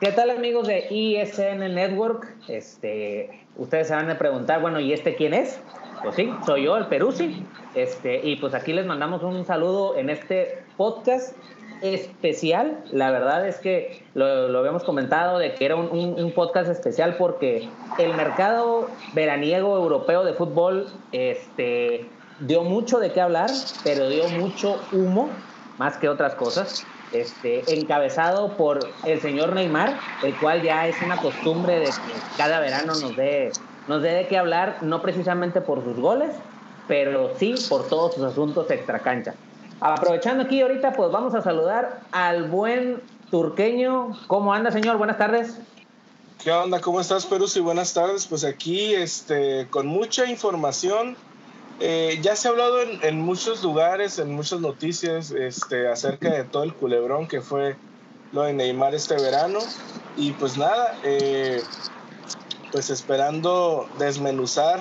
¿Qué tal amigos de ISN Network? Este, ustedes se van a preguntar, bueno, ¿y este quién es? Pues sí, soy yo, el Perusi. Este, y pues aquí les mandamos un saludo en este podcast especial. La verdad es que lo, habíamos comentado de que era un, un, podcast especial porque el mercado veraniego europeo de fútbol este, dio mucho de qué hablar, pero dio mucho humo más que otras cosas este, encabezado por el señor Neymar, el cual ya es una costumbre de que cada verano nos dé, nos dé de qué hablar, no precisamente por sus goles, pero sí por todos sus asuntos extracancha. Aprovechando aquí ahorita, pues vamos a saludar al buen turqueño. ¿Cómo anda, señor? Buenas tardes. ¿Qué onda? ¿Cómo estás, Perú? Y buenas tardes. Pues aquí, este, con mucha información eh, ya se ha hablado en, muchos lugares, en muchas noticias, este, acerca de todo el culebrón que fue lo de Neymar este verano. Y pues nada, eh, pues esperando desmenuzar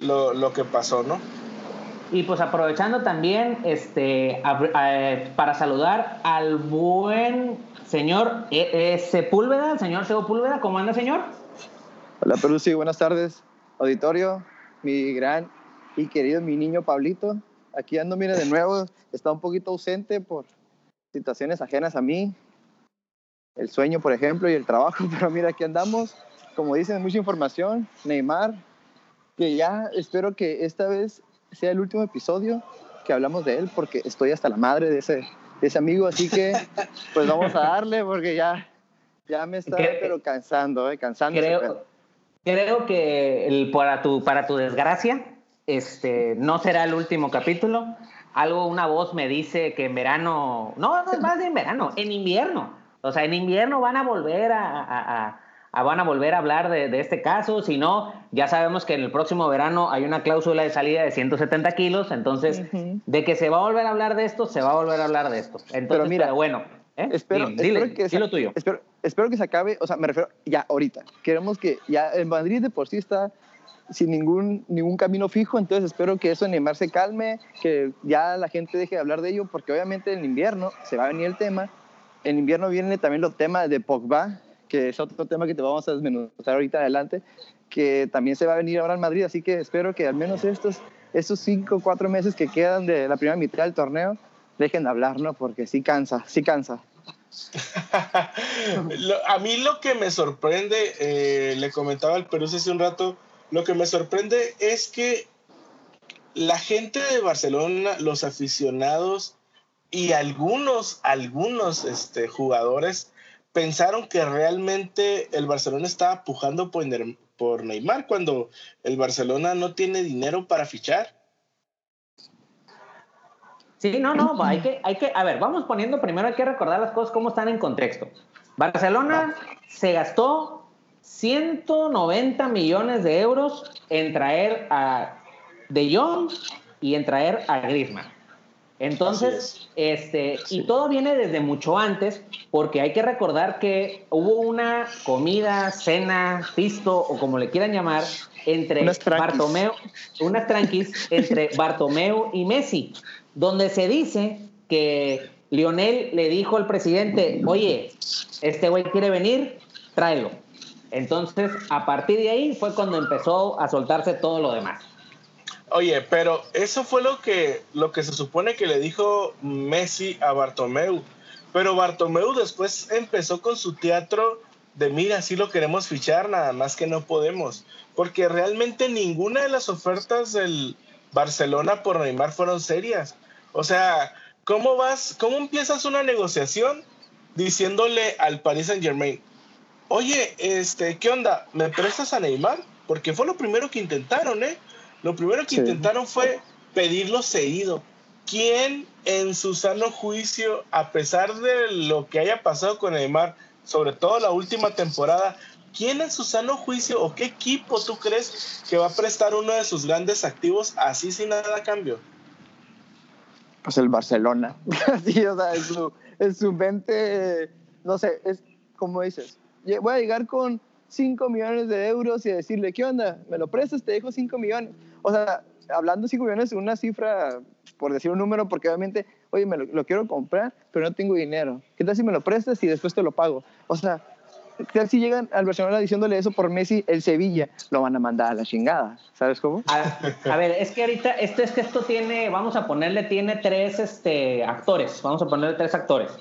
lo, lo, que pasó, ¿no? Y pues aprovechando también este, para saludar al buen señor eh, Sepúlveda, el señor Sepúlveda, ¿cómo anda, señor? Hola, Perú, buenas tardes, auditorio, mi gran y querido mi niño Pablito. Aquí ando, mire, de nuevo, está un poquito ausente por situaciones ajenas a mí, el sueño, por ejemplo, y el trabajo, pero mira, aquí andamos, como dicen, mucha información, Neymar, que ya espero que esta vez sea el último episodio que hablamos de él, porque estoy hasta la madre de ese, de ese amigo, así que pues vamos a darle, porque ya, ya me está pero cansando, eh, cansando. Creo, creo que el, para, tu, para tu desgracia, este, no será el último capítulo. Algo, una voz me dice que en verano, no, no es más de en verano, en invierno. O sea, en invierno van a volver a, van a volver a hablar de, este caso. Si no, ya sabemos que en el próximo verano hay una cláusula de salida de 170 kilos. Entonces, de que se va a volver a hablar de esto, se va a volver a hablar de esto. Entonces, pero mira, bueno, ¿eh? espero, que se, tuyo. Espero, espero, que se acabe, o sea, me refiero ya ahorita. Queremos que ya el Madrid de por sí está sin ningún, ningún camino fijo, entonces espero que eso en Neymar se calme, que ya la gente deje de hablar de ello, porque obviamente en invierno se va a venir el tema, en invierno viene también los temas de Pogba, que es otro tema que te vamos a desmenuzar ahorita adelante, que también se va a venir ahora en Madrid, así que espero que al menos estos, estos cinco o cuatro meses que quedan de la primera mitad del torneo dejen de hablar, ¿no? Porque sí cansa, sí cansa. a mí lo que me sorprende, eh, le comentaba al Perú hace un rato, lo que me sorprende es que la gente de Barcelona, los aficionados y algunos, algunos este, jugadores pensaron que realmente el Barcelona estaba pujando por, por Neymar cuando el Barcelona no tiene dinero para fichar. Sí, no, no, hay que, hay que, a ver, vamos poniendo primero, hay que recordar las cosas como están en contexto. Barcelona se gastó 190 millones de euros en traer a De Jong y en traer a Griezmann. Entonces, este, y todo viene desde mucho antes, porque hay que recordar que hubo una comida, cena, pisto, o como le quieran llamar, entre Bartomeu, unas tranquis, entre Bartomeu y Messi, donde se dice que Lionel le dijo al presidente, oye, este güey quiere venir, tráelo. Entonces, a partir de ahí fue cuando empezó a soltarse todo lo demás. Oye, pero eso fue lo que, lo que se supone que le dijo Messi a Bartomeu. Pero Bartomeu después empezó con su teatro de mira, sí lo queremos fichar, nada más que no podemos. Porque realmente ninguna de las ofertas del Barcelona por Neymar fueron serias. O sea, ¿cómo vas, cómo empiezas una negociación diciéndole al Paris Saint Germain, oye, este, ¿qué onda? ¿Me prestas a Neymar? Porque fue lo primero que intentaron, ¿eh? Lo primero que intentaron fue pedirlo seguido. ¿Quién en su sano juicio, a pesar de lo que haya pasado con Neymar, sobre todo la última temporada, ¿quién en su sano juicio o qué equipo tú crees que va a prestar uno de sus grandes activos así sin nada a cambio? Pues el Barcelona. sí, o sea, en su, en su mente, no sé, es como dices, voy a llegar con 5 millones de euros y decirle, ¿qué onda? ¿Me lo prestas? Te dejo 5 millones. O sea, hablando de 5 millones, una cifra, por decir un número, porque obviamente, oye, me lo, quiero comprar, pero no tengo dinero. ¿Qué tal si me lo prestas y después te lo pago? O sea, ¿qué tal si llegan al Barcelona diciéndole eso por Messi, el Sevilla? Lo van a mandar a la chingada. ¿Sabes cómo? A, ver, es que ahorita, esto es que esto tiene, vamos a ponerle, tiene tres este, actores. Vamos a ponerle tres actores.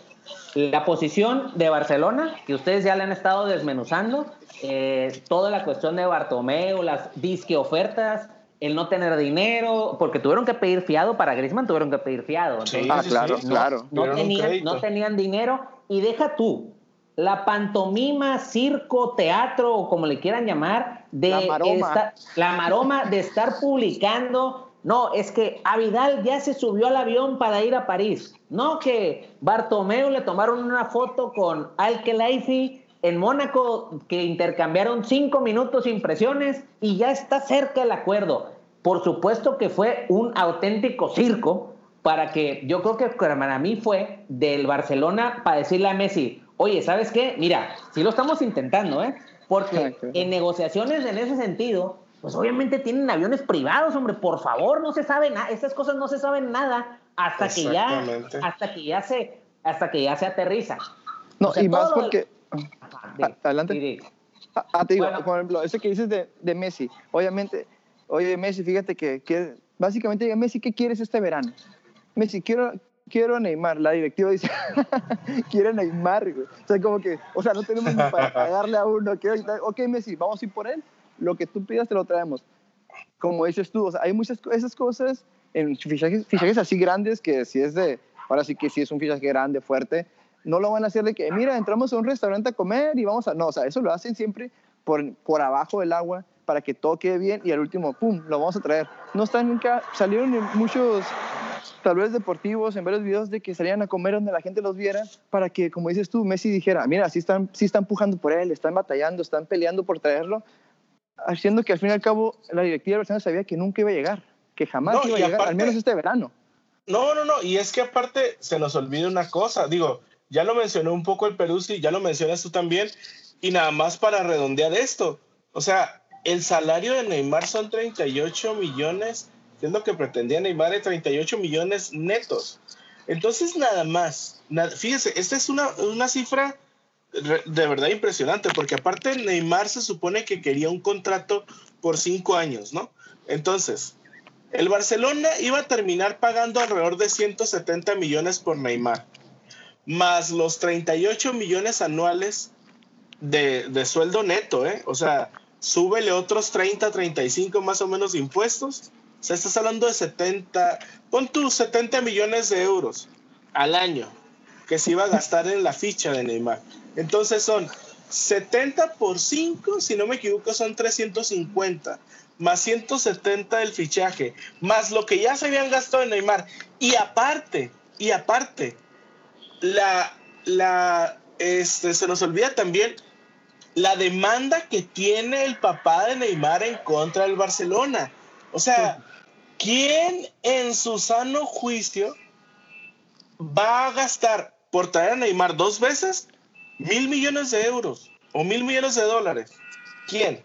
La posición de Barcelona, que ustedes ya le han estado desmenuzando, eh, toda la cuestión de Bartomeu, las disque ofertas, el no tener dinero, porque tuvieron que pedir fiado para Griezmann, tuvieron que pedir fiado. ah, claro, claro. No, tenían, no tenían dinero y deja tú, la pantomima, circo, teatro o como le quieran llamar, de la maroma, la maroma de estar publicando. No, es que a Vidal ya se subió al avión para ir a París. No, que Bartomeu le tomaron una foto con Al Khelaifi en Mónaco que intercambiaron cinco minutos impresiones y ya está cerca el acuerdo. Por supuesto que fue un auténtico circo para que yo creo que para mí fue del Barcelona para decirle a Messi, oye, ¿sabes qué? Mira, sí lo estamos intentando, ¿eh? Porque en negociaciones en ese sentido, pues obviamente tienen aviones privados, hombre, por favor, no se sabe nada, estas cosas no se saben nada hasta que ya hasta que ya se hasta que ya se aterriza. No, y más porque adelante. Ah, ah, te digo, por ejemplo, eso que dices de, de, Messi, obviamente, oye Messi, fíjate que, que básicamente diga Messi, ¿qué quieres este verano? Messi, quiero, quiero Neymar. La directiva dice, quiere Neymar, O sea, como que, o sea, no tenemos ni para pagarle a uno. ok, Messi, vamos a ir por él. Lo que tú pidas te lo traemos. Como dices tú, o sea, hay muchas esas cosas en fichajes, fichajes así grandes que si es de, ahora sí que si es un fichaje grande, fuerte, no lo van a hacer de que, mira, entramos a un restaurante a comer y vamos a... No, o sea, eso lo hacen siempre por, por abajo del agua para que todo quede bien y al último, ¡pum!, lo vamos a traer. No están nunca, salieron en muchos, tal vez deportivos, en varios videos de que salían a comer donde la gente los viera para que, como dices tú, Messi dijera, mira, sí están, sí están pujando por él, están batallando, están peleando por traerlo, haciendo que al fin y al cabo la directiva de Barcelona sabía que nunca iba a llegar, que jamás iba a llegar, al menos este verano. No, no, no, y es que aparte se nos olvida una cosa, digo, ya lo mencionó un poco el Peruzzi, ya lo mencionas tú también. Y nada más para redondear esto. O sea, el salario de Neymar son 38 millones, que es lo que pretendía Neymar, de 38 millones netos. Entonces, nada más. fíjese, esta es una, una cifra de verdad impresionante, porque aparte Neymar se supone que quería un contrato por cinco años, ¿no? Entonces, el Barcelona iba a terminar pagando alrededor de 170 millones por Neymar más los 38 millones anuales de, sueldo neto, ¿eh? O sea, súbele otros 30, 35 más o menos impuestos. O sea, estás hablando de 70, pon tus 70 millones de euros al año que se iba a gastar en la ficha de Neymar. Entonces son 70 por 5, si no me equivoco, son 350, más 170 del fichaje, más lo que ya se habían gastado en Neymar. Y aparte, y aparte, la, la, este, se nos olvida también la demanda que tiene el papá de Neymar en contra del Barcelona. O sea, ¿quién en su sano juicio va a gastar por traer a Neymar dos veces mil millones de euros o mil millones de dólares? ¿Quién?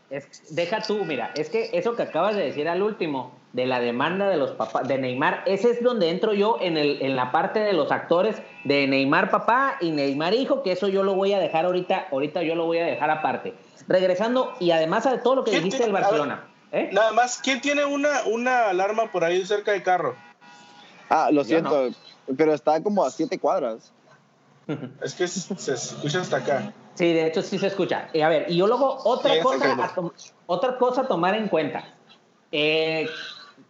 deja tú, mira, es que eso que acabas de decir al último, de la demanda de los papás, de Neymar, ese es donde entro yo en, el, en la parte de los actores de Neymar papá y Neymar hijo, que eso yo lo voy a dejar ahorita, ahorita yo lo voy a dejar aparte. Regresando, y además de todo lo que dijiste del Barcelona. ¿eh? Nada más, ¿quién tiene una, una alarma por ahí cerca del carro? Ah, lo siento, pero está como a siete cuadras. Es que se, escucha hasta acá. Sí, de hecho sí se escucha. Y a ver, y yo luego otra cosa, otra cosa a tomar en cuenta. Eh,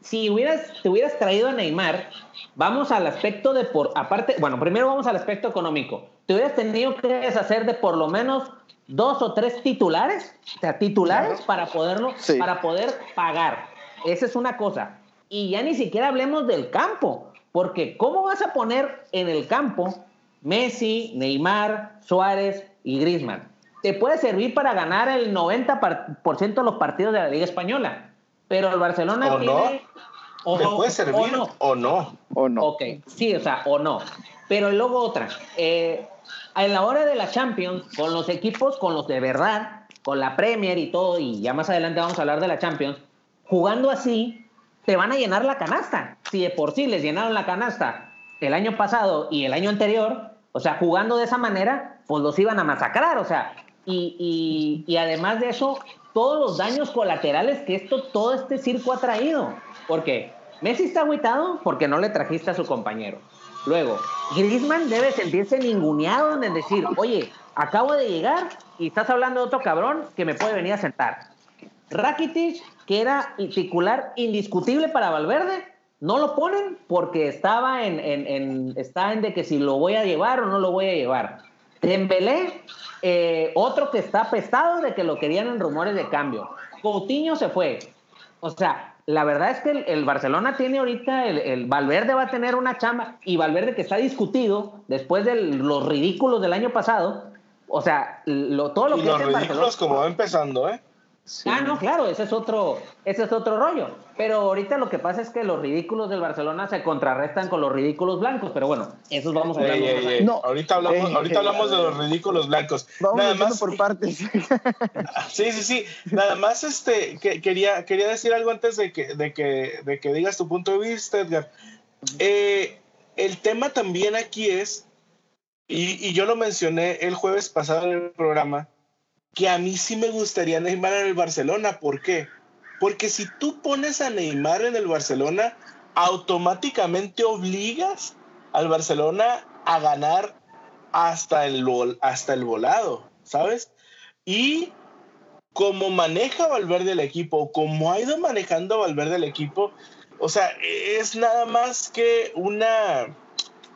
si hubieras, te hubieras traído a Neymar, vamos al aspecto de por, aparte, bueno, primero vamos al aspecto económico. Te hubieras tenido que deshacer de por lo menos dos o tres titulares, o sea, titulares para poderlo, para poder pagar. Esa es una cosa. Y ya ni siquiera hablemos del campo, porque ¿cómo vas a poner en el campo Messi, Neymar, Suárez y Griezmann? Te puede servir para ganar el 90% de los partidos de la Liga Española pero el Barcelona o tiene... No. O, puede servir o no. O ¿O no? Ok, sí, o sea, o no. Pero luego otra. Eh, en la hora de la Champions, con los equipos, con los de verdad, con la Premier y todo, y ya más adelante vamos a hablar de la Champions, jugando así, te van a llenar la canasta. Si de por sí les llenaron la canasta el año pasado y el año anterior, o sea, jugando de esa manera, pues los iban a masacrar, o sea, y, y, además de eso, todos los daños colaterales que esto, todo este circo ha traído. Porque Messi está agüitado porque no le trajiste a su compañero. Luego, Griezmann debe sentirse ninguneado en decir, oye, acabo de llegar y estás hablando de otro cabrón que me puede venir a sentar. Rakitic, que era titular indiscutible para Valverde, no lo ponen porque estaba en, en, está en de que si lo voy a llevar o no lo voy a llevar. Dembélé, eh, otro que está apestado de que lo querían en rumores de cambio. Coutinho se fue. O sea, la verdad es que el, Barcelona tiene ahorita, el, Valverde va a tener una chamba y Valverde que está discutido después de los ridículos del año pasado. O sea, lo, todo lo y que... Los ridículos como va empezando, ¿eh? Ah, no, claro, ese es otro, ese es otro rollo. Pero ahorita lo que pasa es que los ridículos del Barcelona se contrarrestan con los ridículos blancos. Pero bueno, esos vamos a hablar. no, ahorita hablamos, ahorita hablamos de los ridículos blancos. Vamos Nada más por partes. sí, sí, sí. Nada más este que, quería, quería decir algo antes de que, de que, de que digas tu punto de vista, Edgar. Eh, el tema también aquí es, y, y yo lo mencioné el jueves pasado en el programa que a mí sí me gustaría Neymar en el Barcelona. ¿Por qué? Porque si tú pones a Neymar en el Barcelona, automáticamente obligas al Barcelona a ganar hasta el, hasta el volado, ¿sabes? Y como maneja Valverde el equipo, como ha ido manejando Valverde el equipo, o sea, es nada más que una,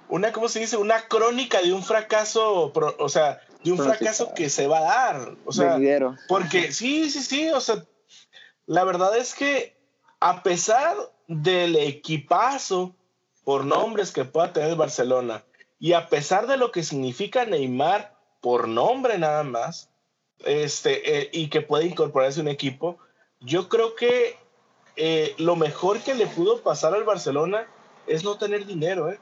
una, ¿cómo se dice? Una crónica de un fracaso, o sea, de un fracaso que se va a dar. O sea, porque sí, sí, sí, o sea, la verdad es que a pesar del equipazo por nombres que pueda tener Barcelona y a pesar de lo que significa Neymar por nombre nada más, este, eh, y que puede incorporarse un equipo, yo creo que eh, lo mejor que le pudo pasar al Barcelona es no tener dinero. ¿eh?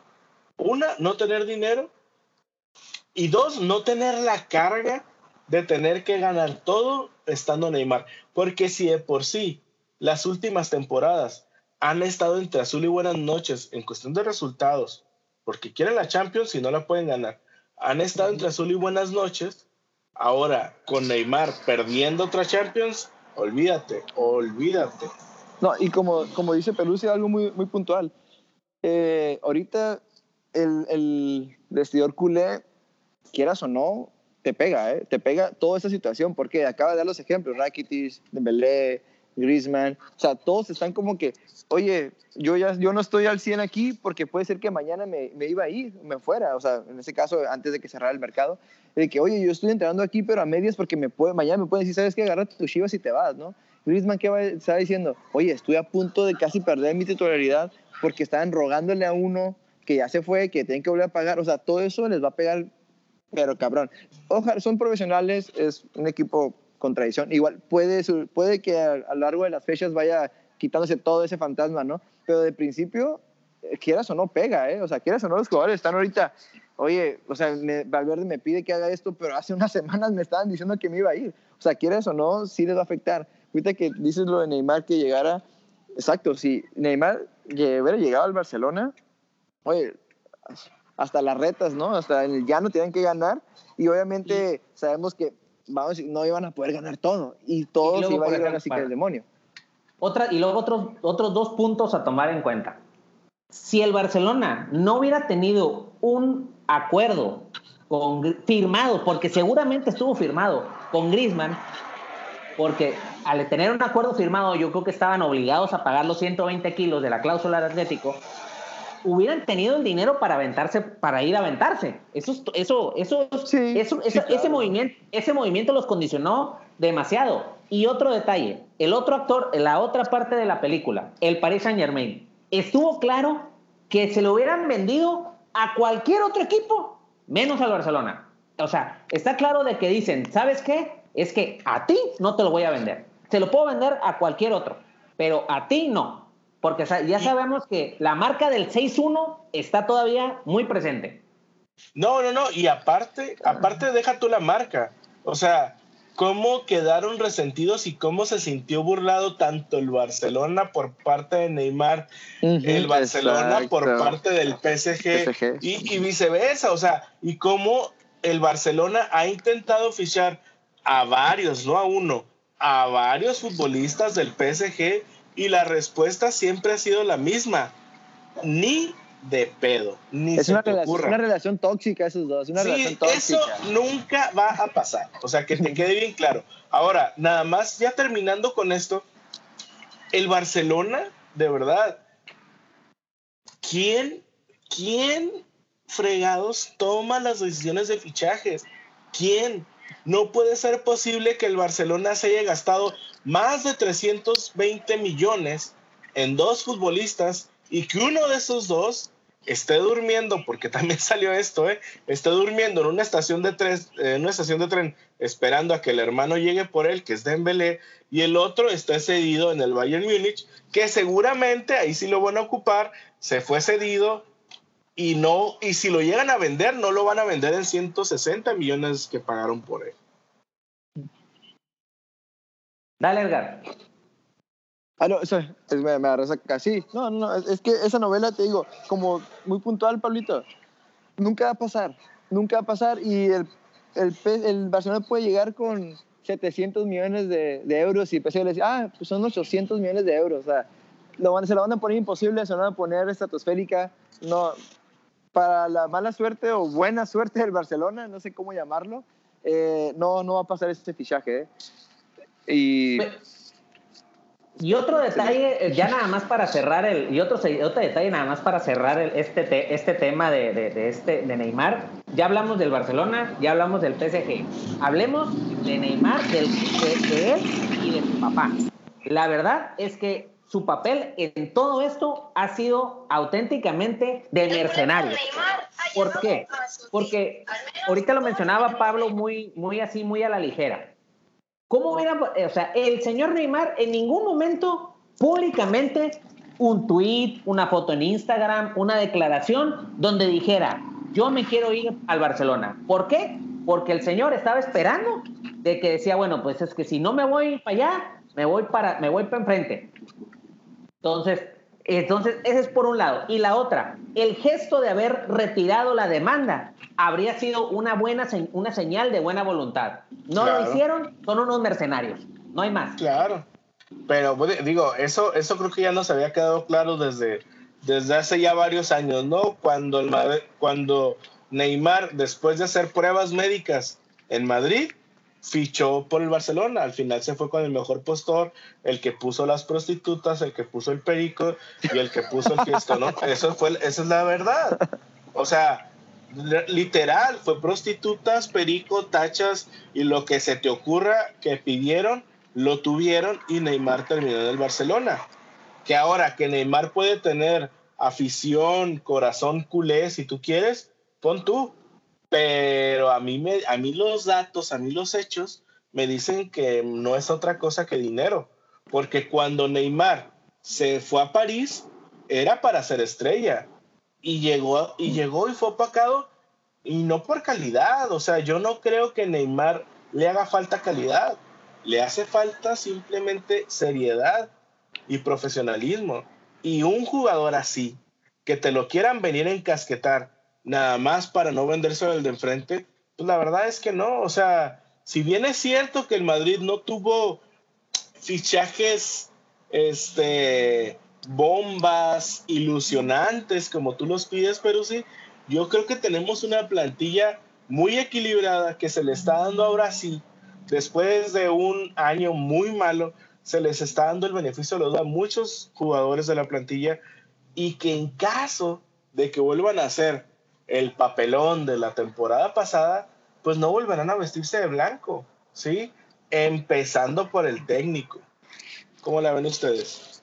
Una, no tener dinero y dos, no tener la carga de tener que ganar todo estando Neymar. Porque si de por sí las últimas temporadas han estado entre azul y buenas noches en cuestión de resultados, porque quieren la Champions y no la pueden ganar, han estado entre azul y buenas noches, ahora con Neymar perdiendo otra Champions, olvídate, olvídate. No, y como, como dice Pelusi, algo muy, muy puntual. Eh, ahorita el, el vestidor culé quieras o no, te pega, ¿eh? Te pega toda esa situación, porque acaba de dar los ejemplos, Rakitic, Dembélé, Griezmann, o sea, todos están como que, oye, yo ya yo no estoy al 100 aquí porque puede ser que mañana me, me iba a ir, me fuera, o sea, en ese caso, antes de que cerrara el mercado, de que, oye, yo estoy entrenando aquí, pero a medias porque me puede, mañana me pueden decir, ¿sabes qué? Agarra tus chivas y te vas, ¿no? Griezmann, ¿qué va, está diciendo? Oye, estoy a punto de casi perder mi titularidad porque estaban rogándole a uno que ya se fue, que tienen que volver a pagar, o sea, todo eso les va a pegar pero cabrón. Ojalá, son profesionales, es un equipo con tradición. Igual puede, puede que a, lo largo de las fechas vaya quitándose todo ese fantasma, ¿no? Pero de principio, eh, quieras o no, pega, ¿eh? O sea, quieras o no, los jugadores están ahorita, oye, o sea, Valverde me pide que haga esto, pero hace unas semanas me estaban diciendo que me iba a ir. O sea, quieras o no, sí les va a afectar. Ahorita que dices lo de Neymar que llegara, exacto, si Neymar hubiera llegado al Barcelona, oye, hasta las retas, ¿no? Hasta el llano tienen que ganar y obviamente sabemos que vamos, no iban a poder ganar todo y todo se iba a ir así que el demonio. Otra, y luego otros, otros dos puntos a tomar en cuenta. Si el Barcelona no hubiera tenido un acuerdo con, firmado, porque seguramente estuvo firmado con Griezmann, porque al tener un acuerdo firmado yo creo que estaban obligados a pagar los 120 kilos de la cláusula de Atlético, hubieran tenido el dinero para aventarse, para ir a aventarse. Eso, eso, eso, eso ese, movimiento, ese movimiento los condicionó demasiado. Y otro detalle, el otro actor, la otra parte de la película, el Paris Saint Germain, estuvo claro que se lo hubieran vendido a cualquier otro equipo, menos al Barcelona. O sea, está claro de que dicen, ¿sabes qué? Es que a ti no te lo voy a vender. Se lo puedo vender a cualquier otro, pero a ti no. Porque ya sabemos que la marca del 6-1 está todavía muy presente. No, no, no. Y aparte, aparte deja tú la marca. O sea, cómo quedaron resentidos y cómo se sintió burlado tanto el Barcelona por parte de Neymar, el Barcelona por parte del PSG, Y, y, viceversa, o sea, y cómo el Barcelona ha intentado fichar a varios, no a uno, a varios futbolistas del PSG y la respuesta siempre ha sido la misma, ni de pedo. Ni es una, relación, una relación tóxica esos dos. Una sí, eso nunca va a pasar. O sea, que te quede bien claro. Ahora, nada más, ya terminando con esto, el Barcelona, de verdad, ¿quién, quién fregados toma las decisiones de fichajes? ¿Quién? No puede ser posible que el Barcelona se haya gastado más de 320 millones en dos futbolistas y que uno de esos dos esté durmiendo, porque también salió esto, ¿eh? esté durmiendo en una estación de tren, en una estación de tren esperando a que el hermano llegue por él, que es Dembélé, y el otro está cedido en el Bayern Múnich, que seguramente ahí sí lo van a ocupar, se fue cedido y no y si lo llegan a vender no lo van a vender en 160 millones que pagaron por él. Dale, Edgar. Ah, no, es, me, me agarras acá. Sí, no, no, es, que esa novela, te digo, como muy puntual, Pablito, nunca va a pasar, nunca va a pasar y el, el, el Barcelona puede llegar con 700 millones de, de euros y PSG le dice, ah, pues son 800 millones de euros, o sea, lo van, se lo van a poner imposible, se lo van a poner estratosférica, no, para la mala suerte o buena suerte del Barcelona, no sé cómo llamarlo, eh, no, no va a pasar este fichaje. ¿eh? Y, y otro detalle, eh, ya nada más para cerrar el, y otro, otro detalle nada más para cerrar el, este, este tema de, de, este, de Neymar, ya hablamos del Barcelona, ya hablamos del PSG, hablemos de Neymar, del, de, él y de su papá. La verdad es que su papel en todo esto ha sido auténticamente de mercenario. ¿Por qué? Porque ahorita lo mencionaba Pablo muy, muy así, muy a la ligera. ¿Cómo hubiera, o sea, el señor Neymar en ningún momento públicamente un tweet, una foto en Instagram, una declaración donde dijera, yo me quiero ir al Barcelona. ¿Por qué? Porque el señor estaba esperando de que decía, bueno, pues es que si no me voy para allá, me voy para, me voy para enfrente. Entonces, entonces, ese es por un lado. Y la otra, el gesto de haber retirado la demanda habría sido una buena una señal de buena voluntad. No lo hicieron, son unos mercenarios, no hay más. Claro. Pero pues, digo, eso, eso creo que ya nos había quedado claro desde, desde hace ya varios años, ¿no? Cuando, el, cuando Neymar, después de hacer pruebas médicas en Madrid, fichó por el Barcelona. Al final se fue con el mejor postor, el que puso las prostitutas, el que puso el perico y el que puso el fiesto, ¿no? Eso fue, esa es la verdad. O sea, literal, fue prostitutas, perico, tachas y lo que se te ocurra que pidieron, lo tuvieron y Neymar terminó en el Barcelona. Que ahora que Neymar puede tener afición, corazón culé, si tú quieres, pon tú, pero a mí, me, a mí los datos, a mí los hechos me dicen que no es otra cosa que dinero. Porque cuando Neymar se fue a París, era para ser estrella. Y llegó, y llegó y fue opacado, y no por calidad. O sea, yo no creo que Neymar le haga falta calidad. Le hace falta simplemente seriedad y profesionalismo. Y un jugador así, que te lo quieran venir a encasquetar nada más para no venderse al de enfrente, pues la verdad es que no. O sea, si bien es cierto que el Madrid no tuvo fichajes, este, bombas ilusionantes como tú los pides, pero sí, yo creo que tenemos una plantilla muy equilibrada que se le está dando ahora sí, después de un año muy malo, se les está dando el beneficio de los a muchos jugadores de la plantilla y que en caso de que vuelvan a ser el papelón de la temporada pasada, pues no volverán a vestirse de blanco, ¿sí? Empezando por el técnico. ¿Cómo la ven ustedes?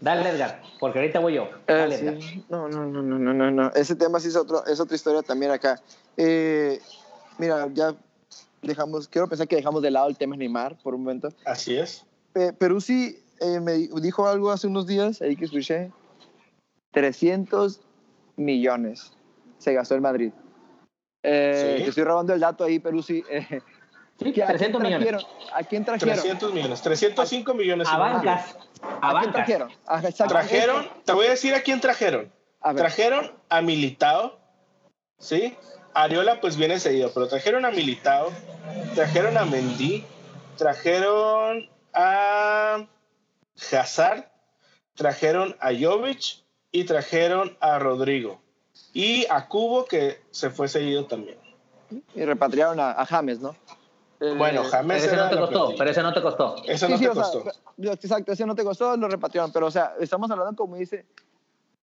Dale, Edgar, porque ahorita voy yo. Eh, Dale, No, no, no, no, no, no, Ese tema sí es, otro, es otra historia también acá. Eh, mira, ya dejamos, quiero pensar que dejamos de lado el tema Neymar por un momento. Así es. pero sí, eh, me dijo algo hace unos días, ahí que escuché, 300 millones se gastó el Madrid. Eh, Te estoy robando el dato ahí, Perú sí. Eh, sí, 300 millones. ¿A quién trajeron? 300 millones, 305 millones. A bancas. A, ¿A quién trajeron? trajeron, te voy a decir a quién trajeron. trajeron a Militao, ¿sí? Ariola pues viene seguido, pero trajeron a Militao, trajeron a Mendy, trajeron a Hazard, trajeron a Jovic y trajeron a Rodrigo. Y a Cubo, que se fue seguido también. Y repatriaron a, James, ¿no? Bueno, James. Pero ese no te costó, pero ese no te costó. Eso no te costó. exacto, ese no te costó, lo repatriaron. Pero, o sea, estamos hablando, como dice,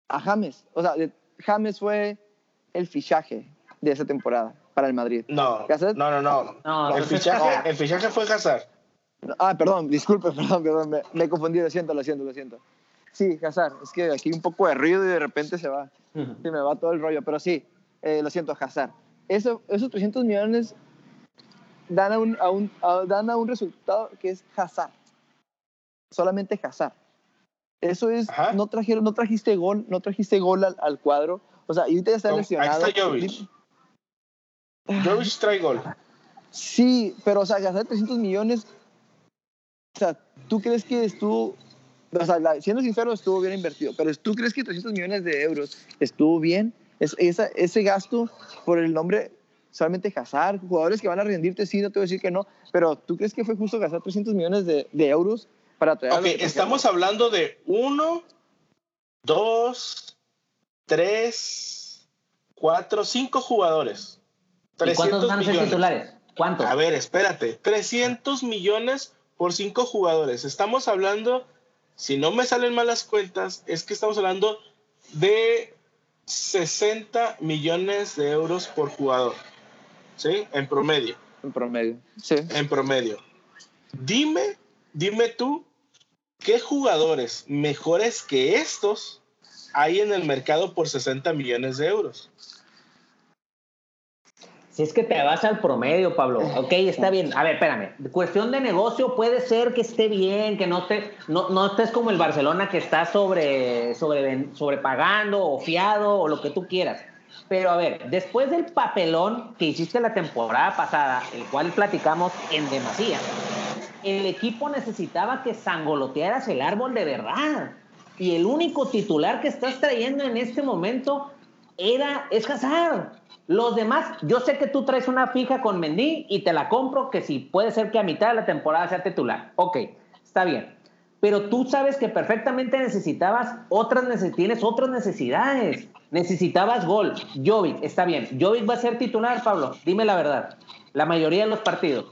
a James. O sea, James fue el fichaje de esa temporada para el Madrid. No, no, no, no. el, fichaje, el fichaje fue Hazard. Ah, perdón, disculpe, perdón, perdón, me, me confundí, lo siento, lo siento, lo siento. Sí, Hazard, es que aquí un poco de ruido y de repente se va, se me va todo el rollo, pero sí, eh, lo siento, Hazard. Eso, esos 300 millones dan a, un, a un, dan a un resultado que es Hazard, solamente Hazard. Eso es, no, trajeron, no trajiste gol, no trajiste gol al, al cuadro, o sea, y ahorita ya está lesionado. Ahí está Jovic. Jovic trae gol. Sí, pero o sea, gastar 300 millones, o sea, ¿tú crees que estuvo o sea, siendo sincero, estuvo bien invertido, pero ¿tú crees que 300 millones de euros estuvo bien? Es, esa, ese gasto por el nombre solamente Hazard, jugadores que van a rendirte, sí, no te voy a decir que no, pero ¿tú crees que fue justo gastar 300 millones de, de euros para traer Ok, estamos hablando de uno, dos, tres, cuatro, cinco jugadores. cuántos van a ser titulares? ¿Cuántos? A ver, espérate, 300 millones por cinco jugadores. Estamos hablando si no me salen malas cuentas, es que estamos hablando de 60 millones de euros por jugador. ¿Sí? En promedio. En promedio, sí. En promedio. Dime, dime tú, ¿qué jugadores mejores que estos hay en el mercado por 60 millones de euros? Si es que te vas al promedio, Pablo, ok, está bien. A ver, espérame. Cuestión de negocio puede ser que esté bien, que no, esté, no, no estés como el Barcelona que está sobre, sobre, sobrepagando o fiado o lo que tú quieras. Pero a ver, después del papelón que hiciste la temporada pasada, el cual platicamos en demasía, el equipo necesitaba que sangolotearas el árbol de verdad. Y el único titular que estás trayendo en este momento era, es. Los demás, yo sé que tú traes una fija con Mendy y te la compro que si puede ser que a mitad de la temporada sea titular. Ok, está bien. Pero tú sabes que perfectamente necesitabas otras, tienes otras necesidades. Necesitabas gol. Jovic, está bien. Jovic va a ser titular, Pablo. Dime la verdad. La mayoría de los partidos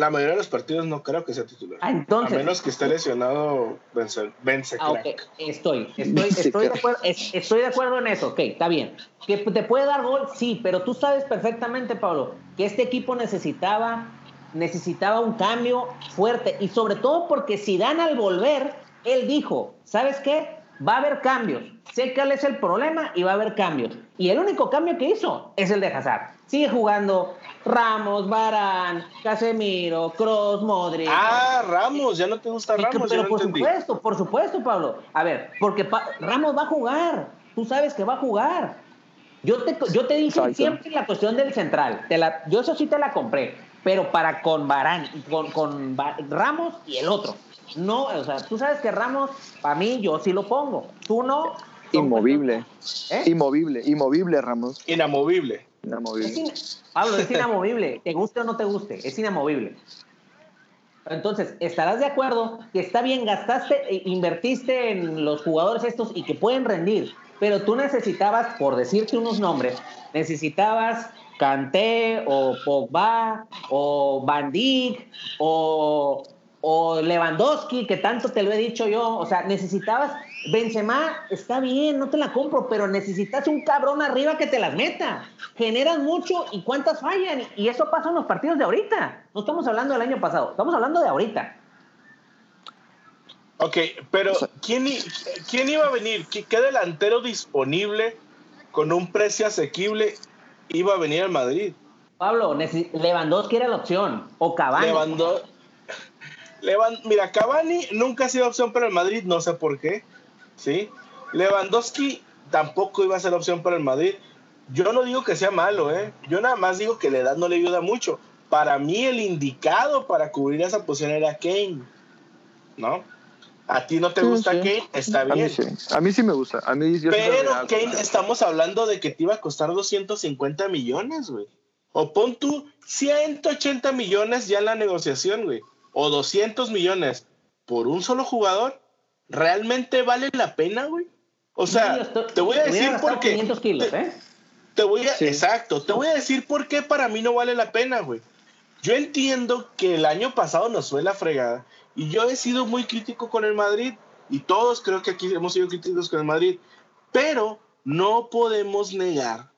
la mayoría de los partidos no creo que sea titular. Ah, entonces, a menos que esté lesionado Vence ah, Estoy, estoy, estoy, de acuerdo, estoy de acuerdo en eso. Ok, está bien. ¿Que te puede dar gol? Sí, pero tú sabes perfectamente, Pablo, que este equipo necesitaba, necesitaba un cambio fuerte. Y sobre todo porque si dan al volver, él dijo, ¿sabes qué? Va a haber cambios. Sé cuál es el problema y va a haber cambios. Y el único cambio que hizo es el de Hazard. Sigue jugando Ramos, Barán, Casemiro, Cross, Modric. Ah, Ramos, ya no te gusta Ramos. pero por supuesto, por supuesto, Pablo. A ver, porque Ramos va a jugar. Tú sabes que va a jugar. Yo te, yo te dije siempre la cuestión del central. Te la, yo eso sí te la compré. Pero para con Barán, con, con Ramos y el otro. No, o sea, tú sabes que Ramos, para mí, yo sí lo pongo. Tú no. Inmovible. ¿Eh? Inmovible, inmovible, Ramos. Inamovible. Inamovible. Pablo, es inamovible. te guste o no te guste, es inamovible. Entonces, estarás de acuerdo que está bien, gastaste, e invertiste en los jugadores estos y que pueden rendir, pero tú necesitabas, por decirte unos nombres, necesitabas Kanté o Pogba o Van Dijk o o Lewandowski, que tanto te lo he dicho yo, o sea, necesitabas, Benzema, está bien, no te la compro, pero necesitas un cabrón arriba que te las meta. Generan mucho y cuántas fallan, y eso pasa en los partidos de ahorita. No estamos hablando del año pasado, estamos hablando de ahorita. Ok, pero ¿quién, quién iba a venir? ¿Qué, delantero disponible con un precio asequible iba a venir al Madrid? Pablo, Lewandowski era la opción, o Cavani. Mira, Cavani nunca ha sido opción para el Madrid, no sé por qué. ¿sí? Lewandowski tampoco iba a ser opción para el Madrid. Yo no digo que sea malo, ¿eh? Yo nada más digo que la edad no le ayuda mucho. Para mí el indicado para cubrir esa posición era Kane, ¿no? A ti no te gusta Kane, está bien. A mí sí, me gusta. A mí Pero Kane, estamos hablando de que te iba a costar 250 millones, güey. O pon tú 180 millones ya en la negociación, güey. O 200 millones por un solo jugador. ¿Realmente vale la pena, güey? O sea, te voy a decir por qué. ¿eh? Te voy a, exacto, te voy a decir por qué para mí no vale la pena, güey. Yo entiendo que el año pasado nos fue la fregada y yo he sido muy crítico con el Madrid y todos creo que aquí hemos sido críticos con el Madrid, pero no podemos negar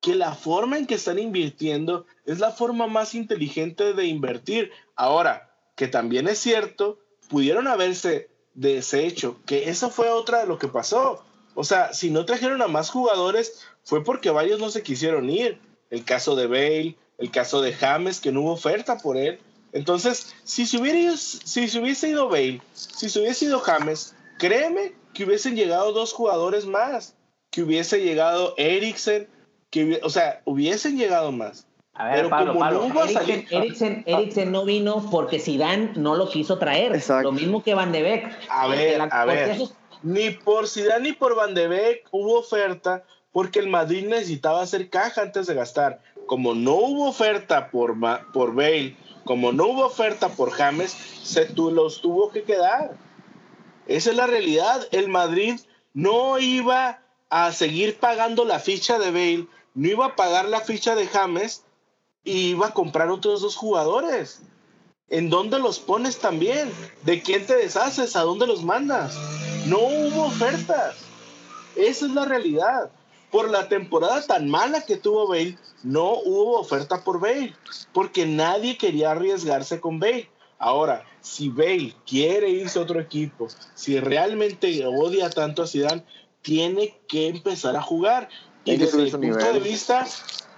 que la forma en que están invirtiendo es la forma más inteligente de invertir. Ahora, que también es cierto, pudieron haberse deshecho, que eso fue otra de lo que pasó. O sea, si no trajeron a más jugadores, fue porque varios no se quisieron ir. El caso de Bale, el caso de James, que no hubo oferta por él. Entonces, si se, hubiera, si se hubiese ido Bale, si se hubiese ido James, créeme que hubiesen llegado dos jugadores más, que hubiese llegado Eriksen, que, o sea, hubiesen llegado más. A ver, Pero Pablo, Pablo, no Eriksen, Eriksen, no vino porque Zidane no lo quiso traer. Lo mismo que Van de Beek. A ver, a ver. Ni por Zidane ni por Van de Beek hubo oferta porque el Madrid necesitaba hacer caja antes de gastar. Como no hubo oferta por, por Bale, como no hubo oferta por James, se los tuvo que quedar. Esa es la realidad. El Madrid no iba a seguir pagando la ficha de Bale, no iba a pagar la ficha de James y iba a comprar otros dos jugadores. ¿En dónde los pones también? ¿De quién te deshaces? ¿A dónde los mandas? No hubo ofertas. Esa es la realidad por la temporada tan mala que tuvo Bale, no hubo oferta por Bale, porque nadie quería arriesgarse con Bale. Ahora, si Bale quiere irse a otro equipo, si realmente odia tanto a Zidane, tiene que empezar a jugar. Y desde mi punto de vista,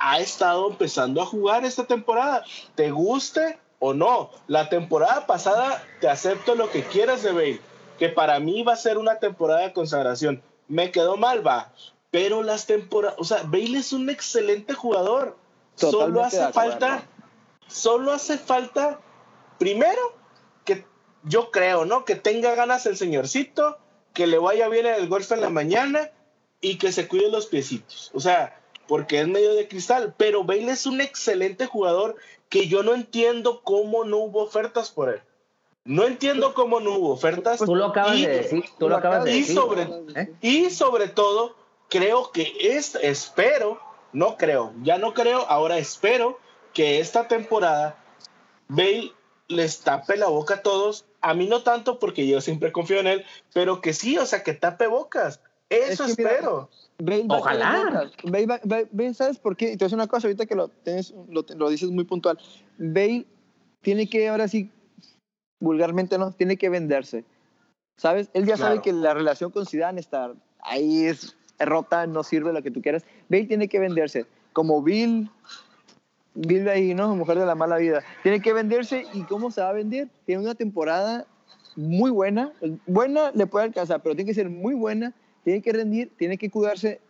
ha estado empezando a jugar esta temporada. ¿Te guste o no? La temporada pasada te acepto lo que quieras de Bale, que para mí va a ser una temporada de consagración. Me quedó mal, va pero las temporadas, o sea, Bale es un excelente jugador. solo hace falta, solo hace falta, primero, que yo creo, ¿no? Que tenga ganas el señorcito, que le vaya bien el golf en la mañana y que se cuide los piecitos. O sea, porque es medio de cristal, pero Bale es un excelente jugador que yo no entiendo cómo no hubo ofertas por él. No entiendo cómo no hubo ofertas. Tú lo acabas de decir. Tú lo acabas de decir. Sobre, ¿eh? Y sobre todo, creo que es, espero, no creo, ya no creo, ahora espero que esta temporada Bale les tape la boca a todos. A mí no tanto porque yo siempre confío en él, pero que sí, o sea, que tape bocas. Eso espero. Ojalá. Bale, ¿sabes por qué? Entonces, una cosa, ahorita que lo, tienes, lo, lo dices muy puntual. Bale tiene que, ahora sí, vulgarmente no, tiene que venderse. ¿Sabes? Él ya sabe que la relación con Zidane está ahí, es rota, no sirve lo que tú quieras. Bale tiene que venderse. Como Bill, Bill ahí, ¿no? Mujer de la mala vida. Tiene que venderse y ¿cómo se va a vender? Tiene una temporada muy buena. Buena le puede alcanzar, pero tiene que ser muy buena. Tiene que rendir, tiene que cuidarse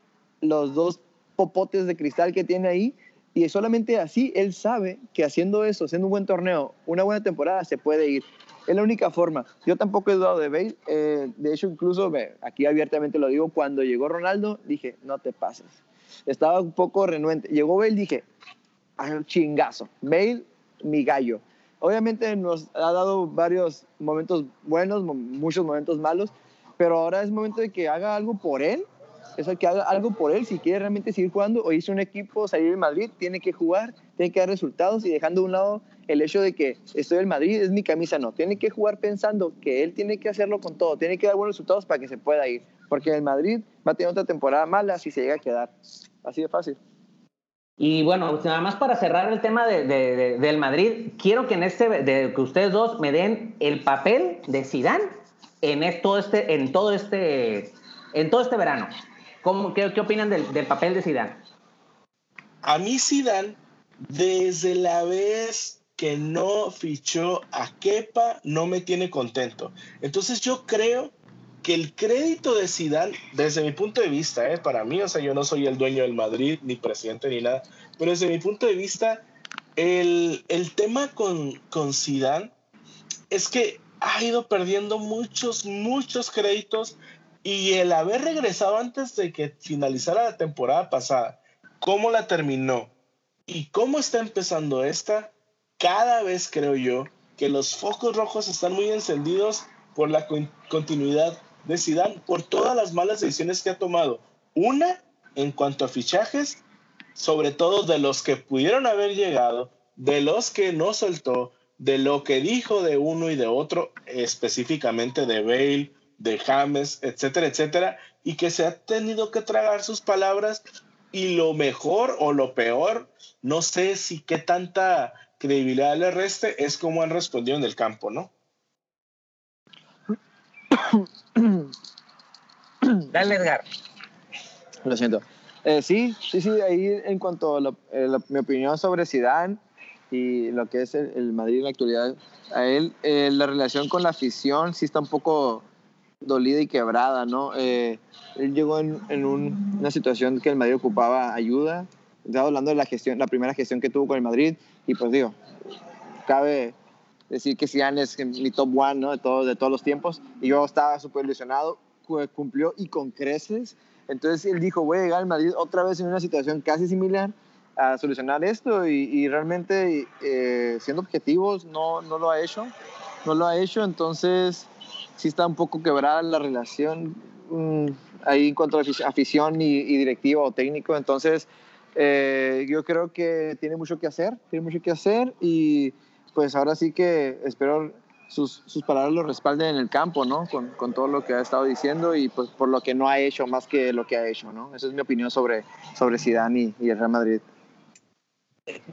los dos popotes de cristal que tiene ahí. Y solamente así él sabe que haciendo eso, haciendo un buen torneo, una buena temporada, se puede ir. Es la única forma. Yo tampoco he dudado de Bale. Eh, de hecho, incluso aquí abiertamente lo digo, cuando llegó Ronaldo, dije, no te pases. Estaba un poco renuente. Llegó Bale, dije, ah, chingazo. Bale, mi gallo. Obviamente nos ha dado varios momentos buenos, muchos momentos malos, pero ahora es momento de que haga algo por él es que haga algo por él. Si quiere realmente seguir jugando o irse un equipo, salir en Madrid, tiene que jugar, tiene que dar resultados y dejando a un lado el hecho de que estoy en Madrid, es mi camisa, no. Tiene que jugar pensando que él tiene que hacerlo con todo, tiene que dar buenos resultados para que se pueda ir. Porque el Madrid va a tener otra temporada mala si se llega a quedar. Así de fácil. Y bueno, nada más para cerrar el tema de, del Madrid, quiero que en este, de, que ustedes dos me den el papel de Zidane en esto, este, en todo este, en todo este verano qué, opinan del, papel de Zidane? A mí Zidane, desde la vez que no fichó a Kepa no me tiene contento. Entonces yo creo que el crédito de Zidane, desde mi punto de vista, ¿eh? para mí, o sea, yo no soy el dueño del Madrid, ni presidente, ni nada, pero desde mi punto de vista, el, el tema con, con Zidane es que ha ido perdiendo muchos, muchos créditos y el haber regresado antes de que finalizara la temporada pasada, cómo la terminó y cómo está empezando esta, cada vez creo yo que los focos rojos están muy encendidos por la continuidad de Zidane por todas las malas decisiones que ha tomado. Una, en cuanto a fichajes, sobre todo de los que pudieron haber llegado, de los que no soltó, de lo que dijo de uno y de otro, específicamente de Bale, de James, etcétera, etcétera, y que se ha tenido que tragar sus palabras y lo mejor o lo peor, no sé si qué tanta credibilidad le reste, es como han respondido en el campo, ¿no? Dale, Edgar. Lo siento. Eh, sí, sí, sí, ahí en cuanto a eh, mi opinión sobre Zidane y lo que es el, Madrid en la actualidad, a él eh, la relación con la afición sí está un poco dolida y quebrada, ¿no? él llegó en, en una situación que el Madrid ocupaba ayuda, estaba hablando de la gestión, la primera gestión que tuvo con el Madrid y pues digo, cabe decir que Zidane es mi top one ¿no? de, todo, de todos los tiempos y yo estaba súper ilusionado, cumplió y con creces. Entonces él dijo, voy a llegar al Madrid otra vez en una situación casi similar a solucionar esto y, realmente eh, siendo objetivos no, no lo ha hecho, no lo ha hecho, entonces sí está un poco quebrada la relación mm, ahí en cuanto a afición y, y directivo o técnico, entonces eh, yo creo que tiene mucho que hacer, tiene mucho que hacer y pues ahora sí que espero sus, sus palabras lo respalden en el campo, ¿no? Con, con, todo lo que ha estado diciendo y pues por lo que no ha hecho más que lo que ha hecho, ¿no? Esa es mi opinión sobre, sobre Zidane y, el Real Madrid.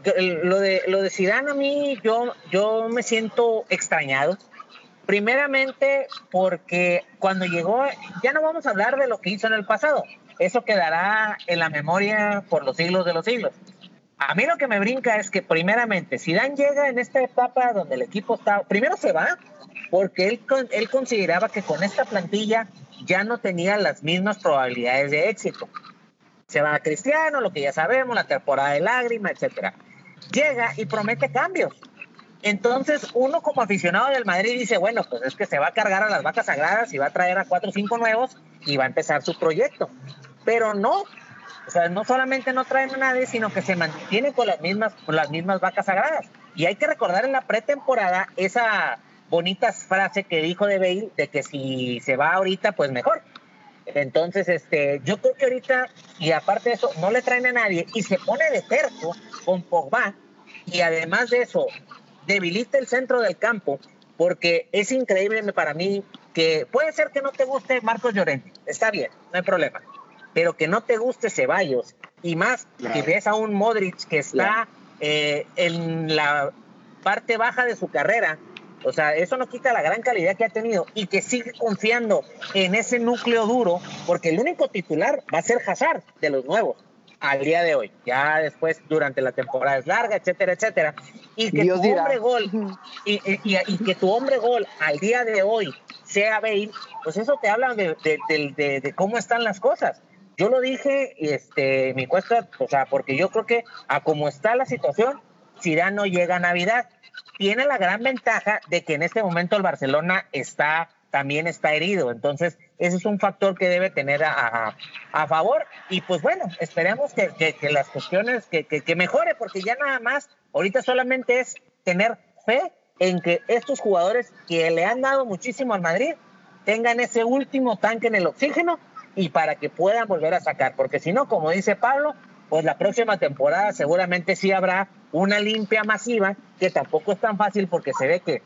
Lo de, lo de Zidane a mí, yo, yo me siento extrañado. Primeramente porque cuando llegó, ya no vamos a hablar de lo que hizo en el pasado, eso quedará en la memoria por los siglos de los siglos. A mí lo que me brinca es que primeramente, si Dan llega en esta etapa donde el equipo está, primero se va, porque él, él consideraba que con esta plantilla ya no tenía las mismas probabilidades de éxito. Se va a Cristiano, lo que ya sabemos, la temporada de lágrima, etc. Llega y promete cambios. Entonces, uno como aficionado del Madrid dice, bueno, pues es que se va a cargar a las vacas sagradas y va a traer a cuatro o cinco nuevos y va a empezar su proyecto. Pero no, o sea, no solamente no traen a nadie, sino que se mantiene con las mismas, con las mismas vacas sagradas. Y hay que recordar en la pretemporada esa bonita frase que dijo de Bale de que si se va ahorita, pues mejor. Entonces, este, yo creo que ahorita, y aparte de eso, no le traen a nadie y se pone de terco con Pogba. Y además de eso, debilita el centro del campo, porque es increíble para mí que puede ser que no te guste Marcos Llorente, está bien, no hay problema pero que no te guste Ceballos. Y más, que ves a un Modric que está eh, en la parte baja de su carrera. O sea, eso no quita la gran calidad que ha tenido y que sigue confiando en ese núcleo duro, porque el único titular va a ser Hazard de los nuevos al día de hoy. Ya después, durante la temporada es larga, etcétera, etcétera. Y que tu hombre gol, y, que tu hombre gol al día de hoy sea Bale, pues eso te habla de, de cómo están las cosas. Yo lo dije, este, mi cuesta, o sea, porque yo creo que a como está la situación, Zidane no llega a Navidad. Tiene la gran ventaja de que en este momento el Barcelona está también está herido. Entonces, ese es un factor que debe tener a, a, favor. Y pues bueno, esperemos que, que, las cuestiones, que, que, mejore, porque ya nada más, ahorita solamente es tener fe en que estos jugadores que le han dado muchísimo al Madrid tengan ese último tanque en el oxígeno y para que puedan volver a sacar, porque si no, como dice Pablo, pues la próxima temporada seguramente sí habrá una limpia masiva, que tampoco es tan fácil porque se ve que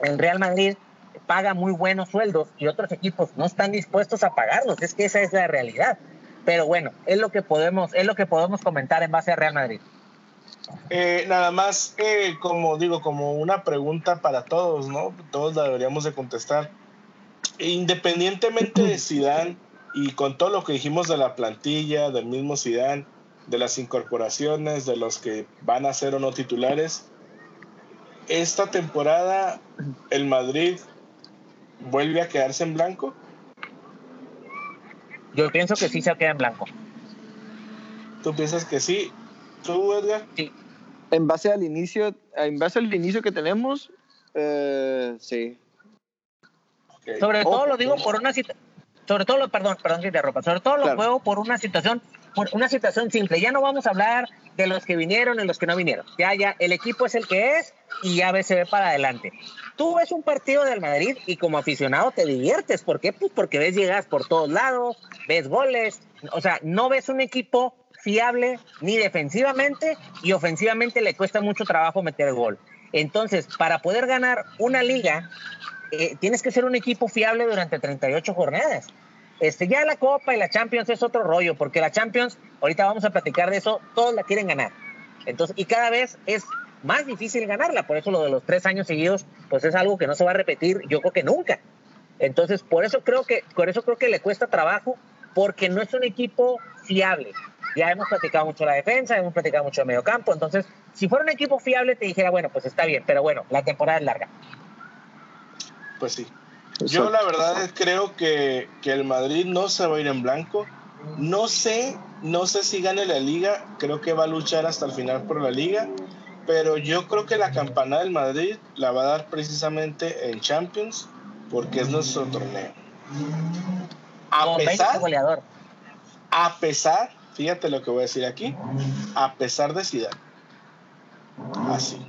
el Real Madrid paga muy buenos sueldos y otros equipos no están dispuestos a pagarlos, es que esa es la realidad. Pero bueno, es lo que podemos, es lo que podemos comentar en base a Real Madrid. Eh, nada más, eh, como digo, como una pregunta para todos, ¿no? Todos la deberíamos de contestar. Independientemente de si dan y con todo lo que dijimos de la plantilla, del mismo Zidane, de las incorporaciones, de los que van a ser o no titulares, esta temporada el Madrid vuelve a quedarse en blanco? Yo pienso que sí se queda en blanco. ¿Tú piensas que sí? ¿Tú, Edgar? Sí. En base al inicio, en base al inicio que tenemos, eh, sí. Sobre todo lo digo por una situación, sobre todo, lo, perdón, perdón que interrumpa, sobre todo lo juego por una situación, por una situación simple. Ya no vamos a hablar de los que vinieron y los que no vinieron. Ya, ya, el equipo es el que es y ya se ve para adelante. Tú ves un partido del Madrid y como aficionado te diviertes. ¿Por qué? Pues porque ves llegas por todos lados, ves goles. O sea, no ves un equipo fiable ni defensivamente y ofensivamente le cuesta mucho trabajo meter gol. Entonces, para poder ganar una liga, eh, tienes que ser un equipo fiable durante 38 jornadas. Este, ya la Copa y la Champions es otro rollo, porque la Champions, ahorita vamos a platicar de eso, todos la quieren ganar. Entonces, y cada vez es más difícil ganarla, por eso lo de los tres años seguidos, pues es algo que no se va a repetir, yo creo que nunca. Entonces, por eso creo que, por eso creo que le cuesta trabajo, porque no es un equipo fiable. Ya hemos platicado mucho la defensa, hemos platicado mucho el medio campo, entonces, si fuera un equipo fiable, te dijera, bueno, pues está bien, pero bueno, la temporada es larga. Pues sí. Yo la verdad creo que, el Madrid no se va a ir en blanco. No sé, no sé si gane la liga. Creo que va a luchar hasta el final por la liga. Pero yo creo que la campana del Madrid la va a dar precisamente en Champions porque es nuestro torneo. A pesar, a pesar, fíjate lo que voy a decir aquí, a pesar de Zidane. Así.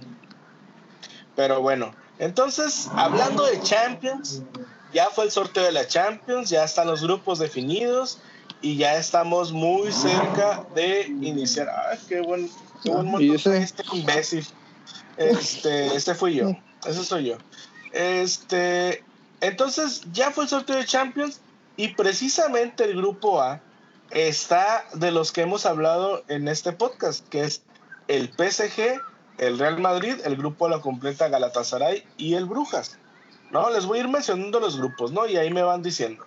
Pero bueno, entonces, hablando de Champions, ya fue el sorteo de la Champions, ya están los grupos definidos y ya estamos muy cerca de iniciar. ¡Ay, qué buen, qué buen ah, este imbécil! Este, este fui yo, ese soy yo. Este, entonces, ya fue el sorteo de Champions y precisamente el grupo A está de los que hemos hablado en este podcast, que es el PSG, el Real Madrid, el grupo lo completa Galatasaray y el Brujas. ¿no? Les voy a ir mencionando los grupos, ¿no? Y ahí me van diciendo.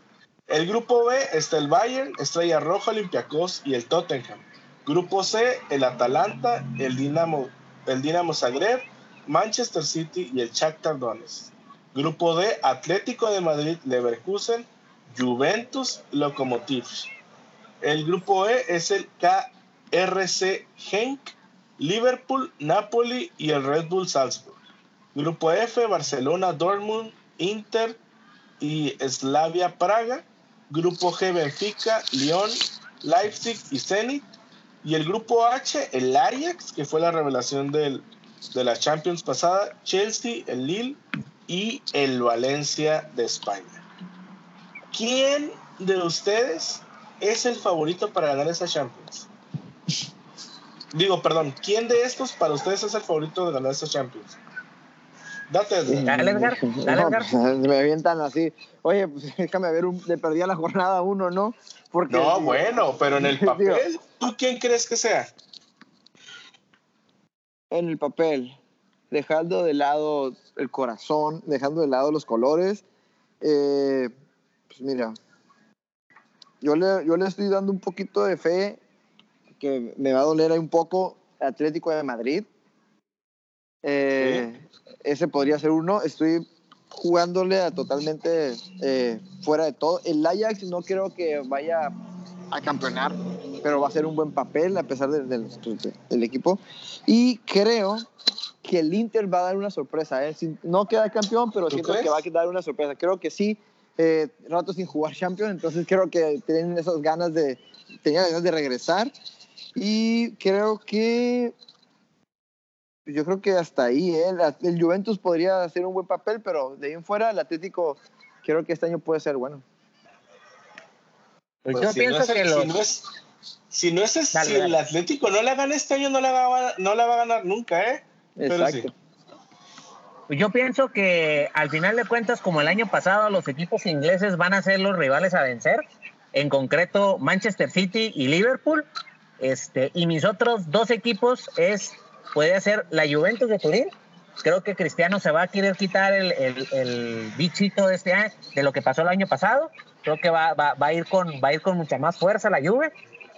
El grupo B está el Bayern, Estrella Roja, Olympiacos y el Tottenham. Grupo C, el Atalanta, el Dinamo, el Dinamo Zagreb, Manchester City y el Shakhtar Donetsk. Grupo D, Atlético de Madrid, Leverkusen, Juventus, Lokomotiv. El grupo E es el KRC Genk, Liverpool, Napoli y el Red Bull Salzburg. Grupo F, Barcelona, Dortmund, Inter y Slavia Praga. Grupo G, Benfica, Lyon, Leipzig y Zenit. Y el grupo H, el Ajax, que fue la revelación del, de la Champions pasada, Chelsea, el Lille y el Valencia de España. ¿Quién de ustedes es el favorito para ganar esa Champions? Digo, perdón, ¿quién de estos para ustedes es el favorito de ganar esta Champions? Date, Dale, Edgar. Dale, Edgar. Pues, me avientan así. Oye, pues déjame ver, un, le perdí a la jornada uno, ¿no? Porque, no, bueno, pero en el papel, ¿tú quién crees que sea? En el papel, dejando de lado el corazón, dejando de lado los colores, eh, pues mira, yo le, yo le estoy dando un poquito de fe que me va a doler ahí un poco, Atlético de Madrid. Eh, ese podría ser uno. Estoy jugándole a totalmente eh, fuera de todo. El Ajax no creo que vaya a campeonar, pero va a ser un buen papel a pesar del equipo. Y creo que el Inter va a dar una sorpresa. ¿eh? No queda campeón, pero siento que va a dar una sorpresa. Creo que sí. Eh, rato sin jugar Champions, entonces creo que tienen esas ganas de, tenía ganas de regresar y creo que yo creo que hasta ahí, ¿eh? el Juventus podría hacer un buen papel, pero de ahí en fuera el Atlético creo que este año puede ser bueno. Pues yo si pienso que si, no es, si no es el Atlético no la gana este año, no la va, no la va a ganar nunca, ¿eh? Exacto. Yo pienso que al final de cuentas, como el año pasado, los equipos ingleses van a ser los rivales a vencer, en concreto Manchester City y Liverpool, este, y mis otros dos equipos es, puede ser la Juventus de Turín. Creo que Cristiano se va a querer quitar el, el, bichito de este año, de lo que pasó el año pasado. Creo que va, va, va, a ir con, va a ir con mucha más fuerza la Juve.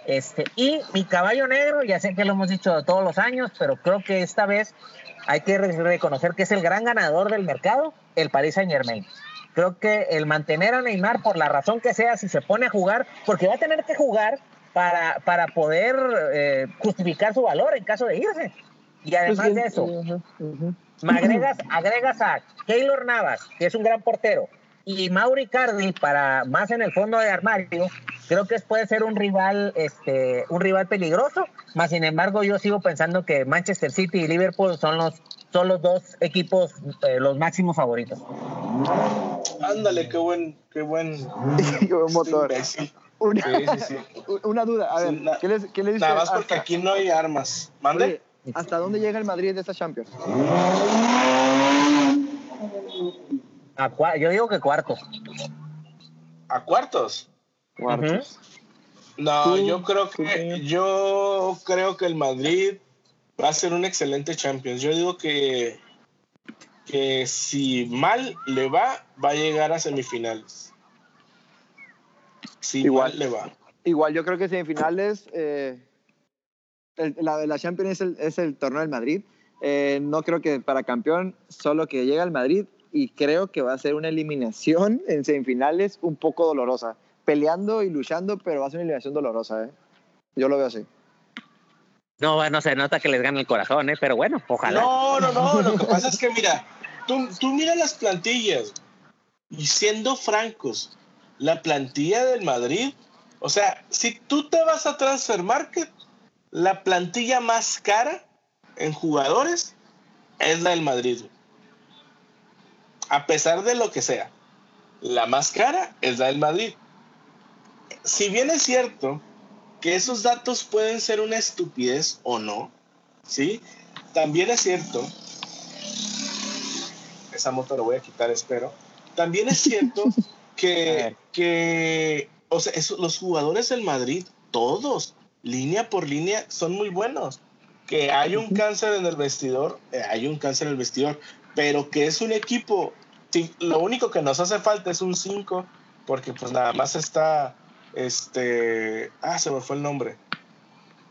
Este, y mi caballo negro, ya sé que lo hemos dicho todos los años, pero creo que esta vez hay que reconocer que es el gran ganador del mercado, el Paris Saint Germain. Creo que el mantener a Neymar, por la razón que sea, si se pone a jugar, porque va a tener que jugar para, para poder eh, justificar su valor en caso de irse. Y además pues de eso, me agregas, agregas a Keylor Navas, que es un gran portero, y Mauri Cardi para más en el fondo de armario, creo que puede ser un rival, este, un rival peligroso. Más sin embargo, yo sigo pensando que Manchester City y Liverpool son los, son los dos equipos eh, los máximos favoritos. Ándale, qué buen, qué buen, motor. Una, una, duda, a ver, ¿qué, les, qué Nada más porque aquí no hay armas. ¿Mande? ¿Hasta dónde llega el Madrid de esta Champions? yo digo que cuartos. ¿A cuartos? Cuartos. No, yo creo que yo creo que el Madrid va a ser un excelente Champions. Yo digo que que si mal le va, va a llegar a semifinales. Si igual le va. Igual yo creo que semifinales, eh, la de la Champions es el, es el torneo del Madrid. Eh, no creo que para campeón, solo que llega al Madrid y creo que va a ser una eliminación en semifinales un poco dolorosa. Peleando y luchando, pero va a ser una eliminación dolorosa. ¿eh? Yo lo veo así. No, bueno, se nota que les gana el corazón, ¿eh? pero bueno, ojalá. No, no, no, lo que pasa es que mira, tú, tú mira las plantillas y siendo francos, la plantilla del Madrid, o sea, si tú te vas a Transfer Market, la plantilla más cara en jugadores es la del Madrid a pesar de lo que sea, la más cara es la del Madrid. Si bien es cierto que esos datos pueden ser una estupidez o no, ¿sí? También es cierto, esa moto la voy a quitar, espero, también es cierto que, que o sea, los jugadores del Madrid, todos, línea por línea, son muy buenos. Que hay un cáncer en el vestidor, eh, hay un cáncer en el vestidor, pero que es un equipo, lo único que nos hace falta es un 5, porque pues nada más está, este, ah, se me fue el nombre.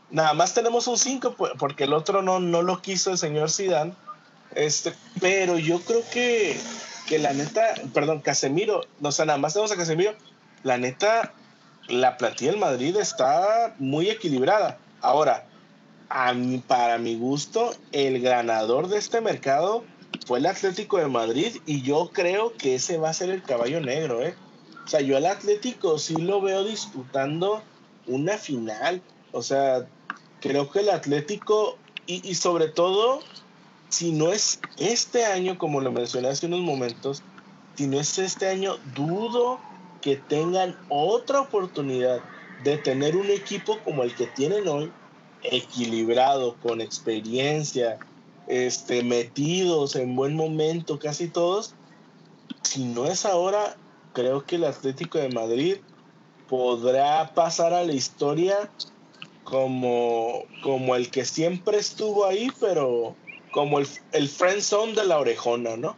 Nada más tenemos un 5 porque el otro no, no lo quiso el señor Zidane. Este, pero yo creo que, que la neta, perdón, Casemiro, no, o sea, nada más tenemos a Casemiro, la neta, la plantilla del Madrid está muy equilibrada. Ahora, a mí, para mi gusto, el ganador de este mercado fue el Atlético de Madrid y yo creo que ese va a ser el caballo negro, ¿eh? O sea, yo al Atlético sí lo veo disputando una final. O sea, creo que el Atlético, y, y sobre todo, si no es este año, como lo mencioné hace unos momentos, si no es este año, dudo que tengan otra oportunidad de tener un equipo como el que tienen hoy, equilibrado, con experiencia, este, metidos en buen momento, casi todos. Si no es ahora, creo que el Atlético de Madrid podrá pasar a la historia como, como el que siempre estuvo ahí, pero como el, el friend zone de la orejona, ¿no?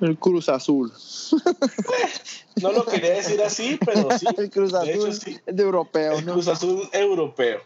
El Cruz Azul. no lo quería decir así, pero sí. El Cruz Azul de europeo. El Cruz Azul europeo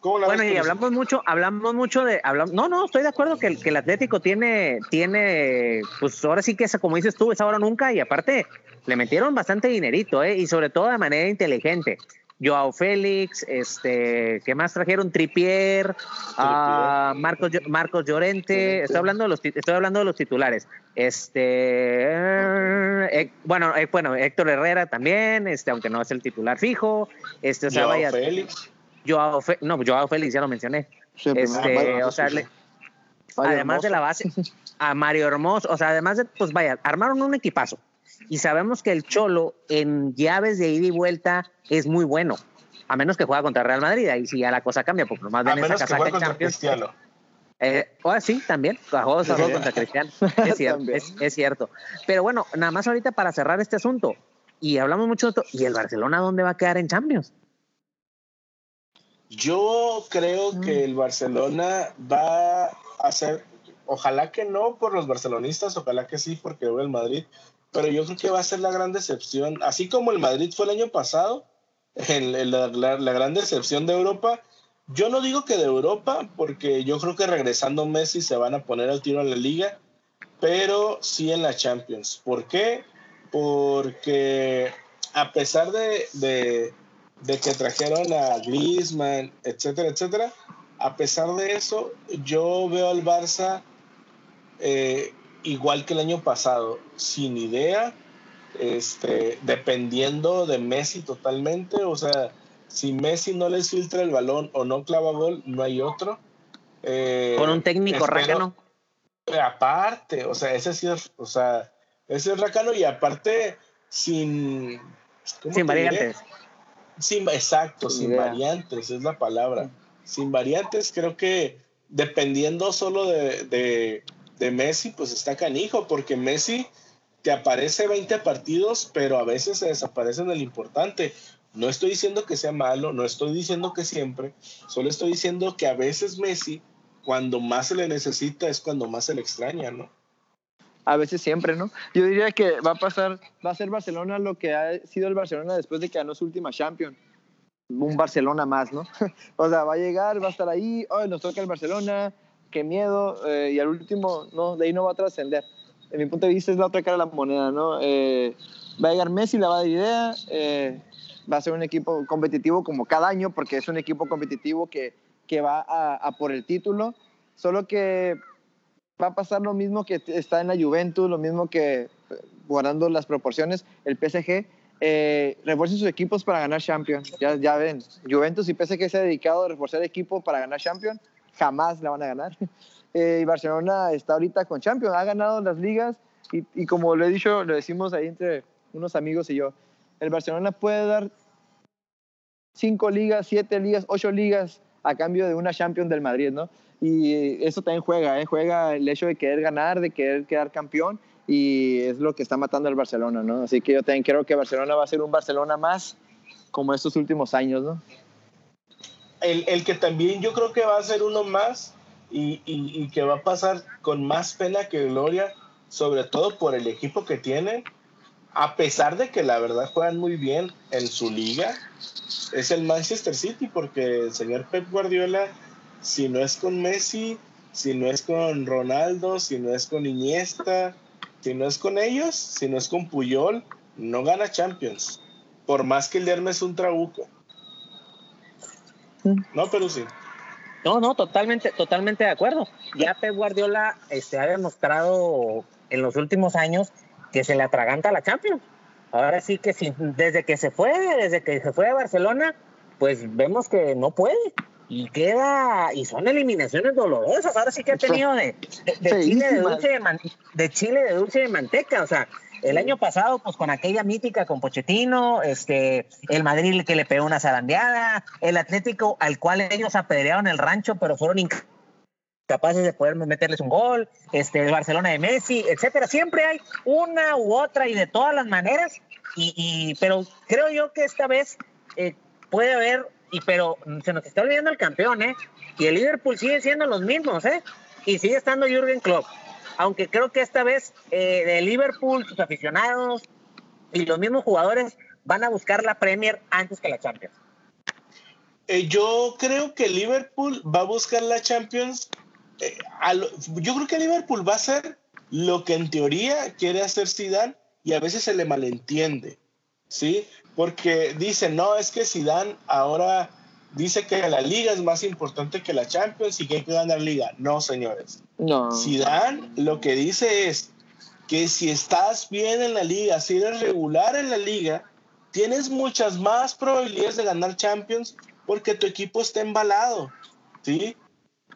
bueno, y hablamos mucho, hablamos mucho de, hablamos, no, no, estoy de acuerdo que el, que el Atlético tiene, tiene, pues ahora sí que esa, como dices tú, es ahora nunca, y aparte le metieron bastante dinerito, ¿eh? y sobre todo de manera inteligente. Joao Félix, este, ¿qué más trajeron? Tripier, uh, Marcos, Marcos Llorente, estoy hablando de los, estoy hablando de los titulares. Este, eh, bueno, eh, bueno, Héctor Herrera también, este, aunque no es el titular fijo, este, o sea, vaya, Félix. Joao, no, Joao Félix, ya lo mencioné. este, o sea, además de la base, a Mario Hermoso, o sea, además de, pues vaya, armaron un equipazo. Y sabemos que el Cholo en llaves de ida y vuelta es muy bueno. A menos que juega contra Real Madrid, ahí sí ya la cosa cambia, porque nomás ven esa casaca contra Cristiano. Eh, oh, sí, también, jugó, contra Cristiano. Es cierto, es, cierto. Pero bueno, nada más ahorita para cerrar este asunto, y hablamos mucho de ¿y el Barcelona dónde va a quedar en Champions? Yo creo que el Barcelona va a ser, ojalá que no por los barcelonistas, ojalá que sí porque el Madrid, pero yo creo que va a ser la gran decepción, así como el Madrid fue el año pasado, la, gran decepción de Europa, yo no digo que de Europa, porque yo creo que regresando Messi se van a poner al tiro en la liga, pero sí en la Champions. ¿Por qué? Porque a pesar de, de, que trajeron a Griezmann, etcétera, etcétera, a pesar de eso, yo veo al Barça eh, igual que el año pasado, sin idea, este, dependiendo de Messi totalmente, o sea, si Messi no les filtra el balón o no clava gol, no hay otro. Eh, Con un técnico rácano. Aparte, o sea, ese sí es, o sea, ese es rácano y aparte sin... Sin variantes. Sin, exacto, sin, variantes, es la palabra. Sin variantes, creo que dependiendo solo de, de, de Messi, pues está canijo, porque Messi te aparece 20 partidos, pero a veces se desaparece en el importante. No estoy diciendo que sea malo, no estoy diciendo que siempre, solo estoy diciendo que a veces Messi, cuando más se le necesita, es cuando más se le extraña, ¿no? A veces siempre, ¿no? Yo diría que va a pasar, va a ser Barcelona lo que ha sido el Barcelona después de que ganó su última Champions. Un Barcelona más, ¿no? o sea, va a llegar, va a estar ahí, hoy nos toca el Barcelona, qué miedo, eh, y al último, no, de ahí no va a trascender. En mi punto de vista es la otra cara de la moneda, ¿no? Eh, va a llegar Messi, la va de idea, eh, va a ser un equipo competitivo como cada año, porque es un equipo competitivo que, que va a, por el título, solo que va a pasar lo mismo que está en la Juventus, lo mismo que, guardando las proporciones, el PSG, eh, refuercen sus equipos para ganar Champions. Ya, ya ven, Juventus y PSG se ha dedicado a reforzar equipo para ganar Champions, jamás la van a ganar. Eh, y Barcelona está ahorita con Champions, ha ganado las ligas y, y como lo he dicho, lo decimos ahí entre unos amigos y yo, el Barcelona puede dar cinco ligas, siete ligas, ocho ligas a cambio de una Champions del Madrid, ¿no? Y eso también juega, ¿eh? juega el hecho de querer ganar, de querer quedar campeón y es lo que está matando al Barcelona, ¿no? Así que yo también creo que Barcelona va a ser un Barcelona más como estos últimos años, ¿no? El, el que también yo creo que va a ser uno más y, y, que va a pasar con más pena que gloria, sobre todo por el equipo que tiene, a pesar de que la verdad juegan muy bien en su liga, es el Manchester City, porque el señor Pep Guardiola, si no es con Messi, si no es con Ronaldo, si no es con Iniesta, si no es con ellos, si no es con Puyol, no gana Champions. Por más que el Hermes es un trabuco. No, pero sí. No, no, totalmente, totalmente de acuerdo. Ya Pep Guardiola este, ha demostrado en los últimos años que se le atraganta a la Champions. Ahora sí que sí, desde que se fue, desde que se fue a Barcelona, pues vemos que no puede. Y queda, y son eliminaciones dolorosas. Ahora sí que ha tenido de, Chile de dulce de, Chile de dulce de manteca. O sea, el año pasado, pues con aquella mítica con Pochettino, este, el Madrid que le pegó una zarandeada, el Atlético al cual ellos apedrearon el rancho, pero fueron capaces de poder meterles un gol, este, el Barcelona de Messi, etcétera. Siempre hay una u otra y de todas las maneras, y, pero creo yo que esta vez eh, puede haber, y pero se nos está olvidando el campeón, ¿eh? Y el Liverpool sigue siendo los mismos, ¿eh? Y sigue estando Jürgen Klopp. Aunque creo que esta vez eh, de Liverpool, sus aficionados y los mismos jugadores van a buscar la Premier antes que la Champions. Eh, yo creo que Liverpool va a buscar la Champions eh, yo creo que Liverpool va a hacer lo que en teoría quiere hacer Zidane y a veces se le malentiende, ¿sí? Porque dicen, no, es que Zidane ahora dice que la liga es más importante que la Champions y que hay que ganar liga. No, señores. No. Zidane lo que dice es que si estás bien en la liga, si eres regular en la liga, tienes muchas más probabilidades de ganar Champions porque tu equipo está embalado, ¿sí?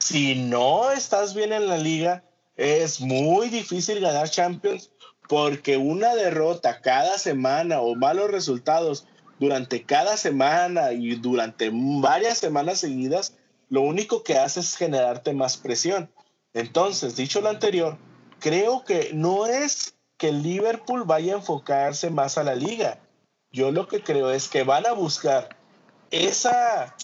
si no estás bien en la liga, es muy difícil ganar Champions porque una derrota cada semana o malos resultados durante cada semana y durante varias semanas seguidas, lo único que hace es generarte más presión. Entonces, dicho lo anterior, creo que no es que Liverpool vaya a enfocarse más a la liga. Yo lo que creo es que van a buscar esa,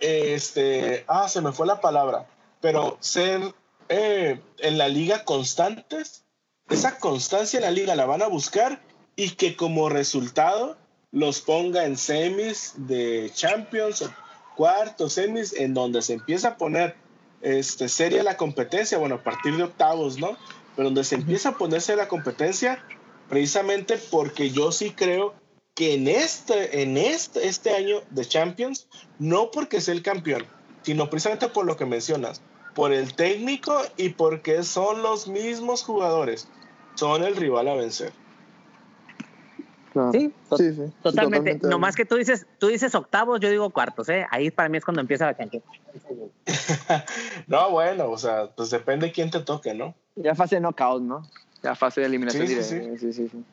este, ah, se me fue la palabra, pero ser eh, en la liga constantes, esa constancia en la liga la van a buscar y que como resultado los ponga en semis de Champions cuartos, semis, en donde se empieza a poner este, seria la competencia, bueno, a partir de octavos, ¿no? Pero donde se empieza a ponerse la competencia, precisamente porque yo sí creo que en este, en este, este año de Champions, no porque sea el campeón, sino precisamente por lo que mencionas, por el técnico y porque son los mismos jugadores, son el rival a vencer. Sí, sí, sí, totalmente. No Nomás que tú dices, tú dices octavos, yo digo cuartos, ¿eh? Ahí para mí es cuando empieza la cancha. no, bueno, o sea, pues depende de quién te toque, ¿no? Ya fase de knockout, ¿no? Ya fase de eliminación sí, Sí, sí, sí.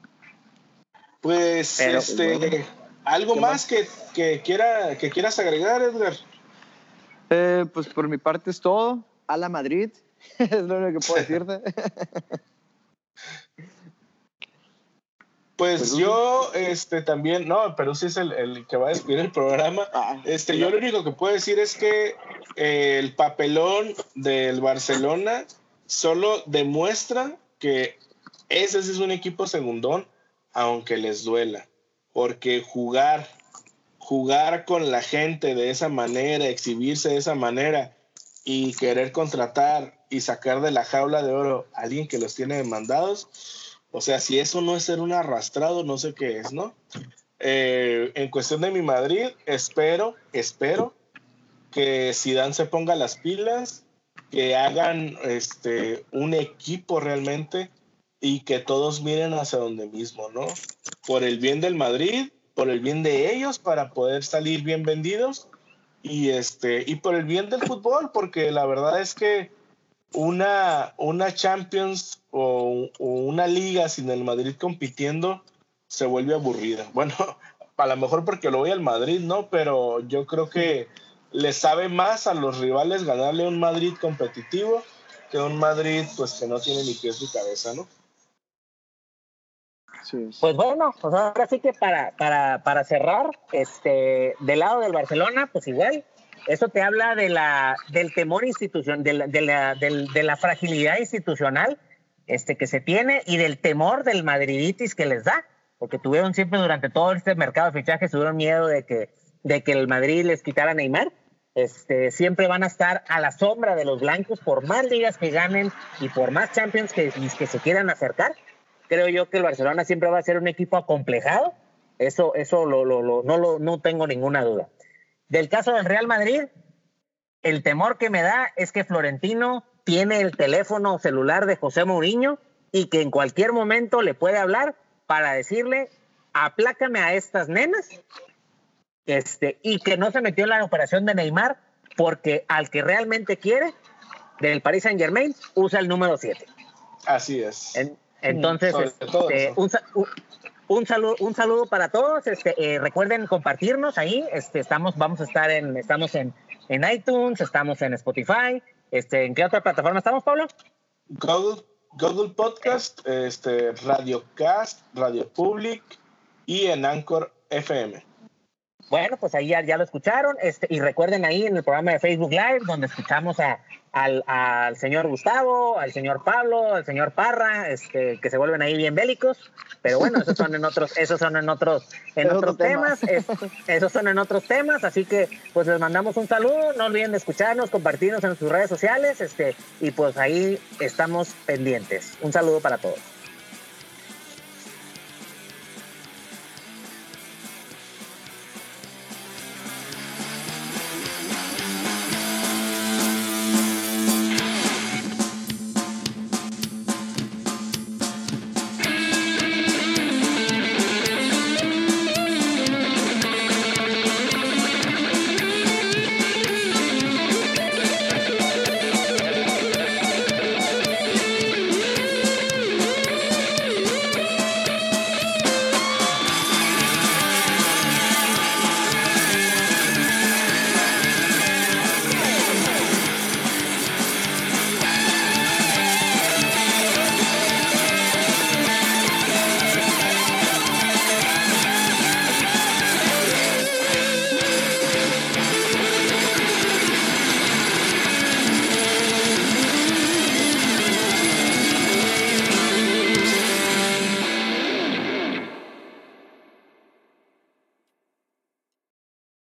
Pues, este, ¿algo más, Que, que, quiera, que quieras agregar, Edgar? Eh, pues por mi parte es todo. A la Madrid, es lo único que puedo decirte. Pues, yo, este, también, no, pero sí es el, el, que va a despedir el programa. Ah, este, yo lo único que puedo decir es que eh, el papelón del Barcelona solo demuestra que ese es un equipo segundón, aunque les duela. Porque jugar, jugar con la gente de esa manera, exhibirse de esa manera y querer contratar y sacar de la jaula de oro a alguien que los tiene demandados, o sea, si eso no es ser un arrastrado, no sé qué es, ¿no? Eh, en cuestión de mi Madrid, espero, espero que Zidane se ponga las pilas, que hagan este, un equipo realmente y que todos miren hacia donde mismo, ¿no? Por el bien del Madrid, por el bien de ellos, para poder salir bien vendidos y, este, y por el bien del fútbol, porque la verdad es que una, una Champions o, una liga sin el Madrid compitiendo se vuelve aburrida. Bueno, a lo mejor porque lo voy al Madrid, ¿no? Pero yo creo que le sabe más a los rivales ganarle un Madrid competitivo que un Madrid pues que no tiene ni pies ni cabeza, ¿no? Pues bueno, pues ahora sí que para, para, para cerrar, este, del lado del Barcelona, pues igual, eso te habla de la, del temor institucional, de la, fragilidad institucional este, que se tiene y del temor del madriditis que les da, porque tuvieron siempre durante todo este mercado de fichajes, tuvieron miedo de que, el Madrid les quitara Neymar. Este, siempre van a estar a la sombra de los blancos por más ligas que ganen y por más Champions que, que se quieran acercar. Creo yo que el Barcelona siempre va a ser un equipo acomplejado. Eso, no tengo ninguna duda. Del caso del Real Madrid, el temor que me da es que Florentino tiene el teléfono celular de José Mourinho y que en cualquier momento le puede hablar para decirle, aplácame a estas nenas, este, y que no se metió en la operación de Neymar porque al que realmente quiere del Paris Saint Germain usa el número 7. Así es. entonces, este, un, un saludo, un saludo para todos. Este, eh, recuerden compartirnos ahí. Este, estamos, vamos a estar en, estamos en, en iTunes, estamos en Spotify. Este, ¿En qué otra plataforma estamos, Pablo? Google, Google Podcast, este, Radio Cast, Radio Public y en Anchor FM. Bueno, pues ahí ya, ya, lo escucharon. Este, y recuerden ahí en el programa de Facebook Live, donde escuchamos a, al, al, señor Gustavo, al señor Pablo, al señor Parra, este, que se vuelven ahí bien bélicos. Pero bueno, esos son en otros, esos son en otros, en otros temas, esos son en otros temas. Así que pues les mandamos un saludo. No olviden de escucharnos, compartirnos en sus redes sociales, este, y pues ahí estamos pendientes. Un saludo para todos.